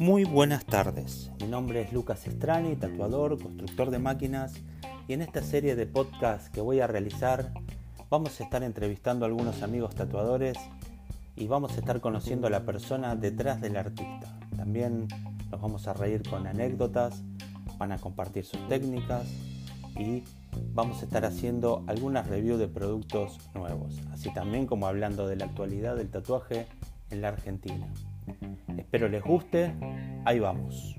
Muy buenas tardes, mi nombre es Lucas Estrani, tatuador, constructor de máquinas y en esta serie de podcast que voy a realizar vamos a estar entrevistando a algunos amigos tatuadores y vamos a estar conociendo a la persona detrás del artista. También nos vamos a reír con anécdotas, van a compartir sus técnicas y vamos a estar haciendo algunas reviews de productos nuevos, así también como hablando de la actualidad del tatuaje en la Argentina. Espero les guste, ahí vamos.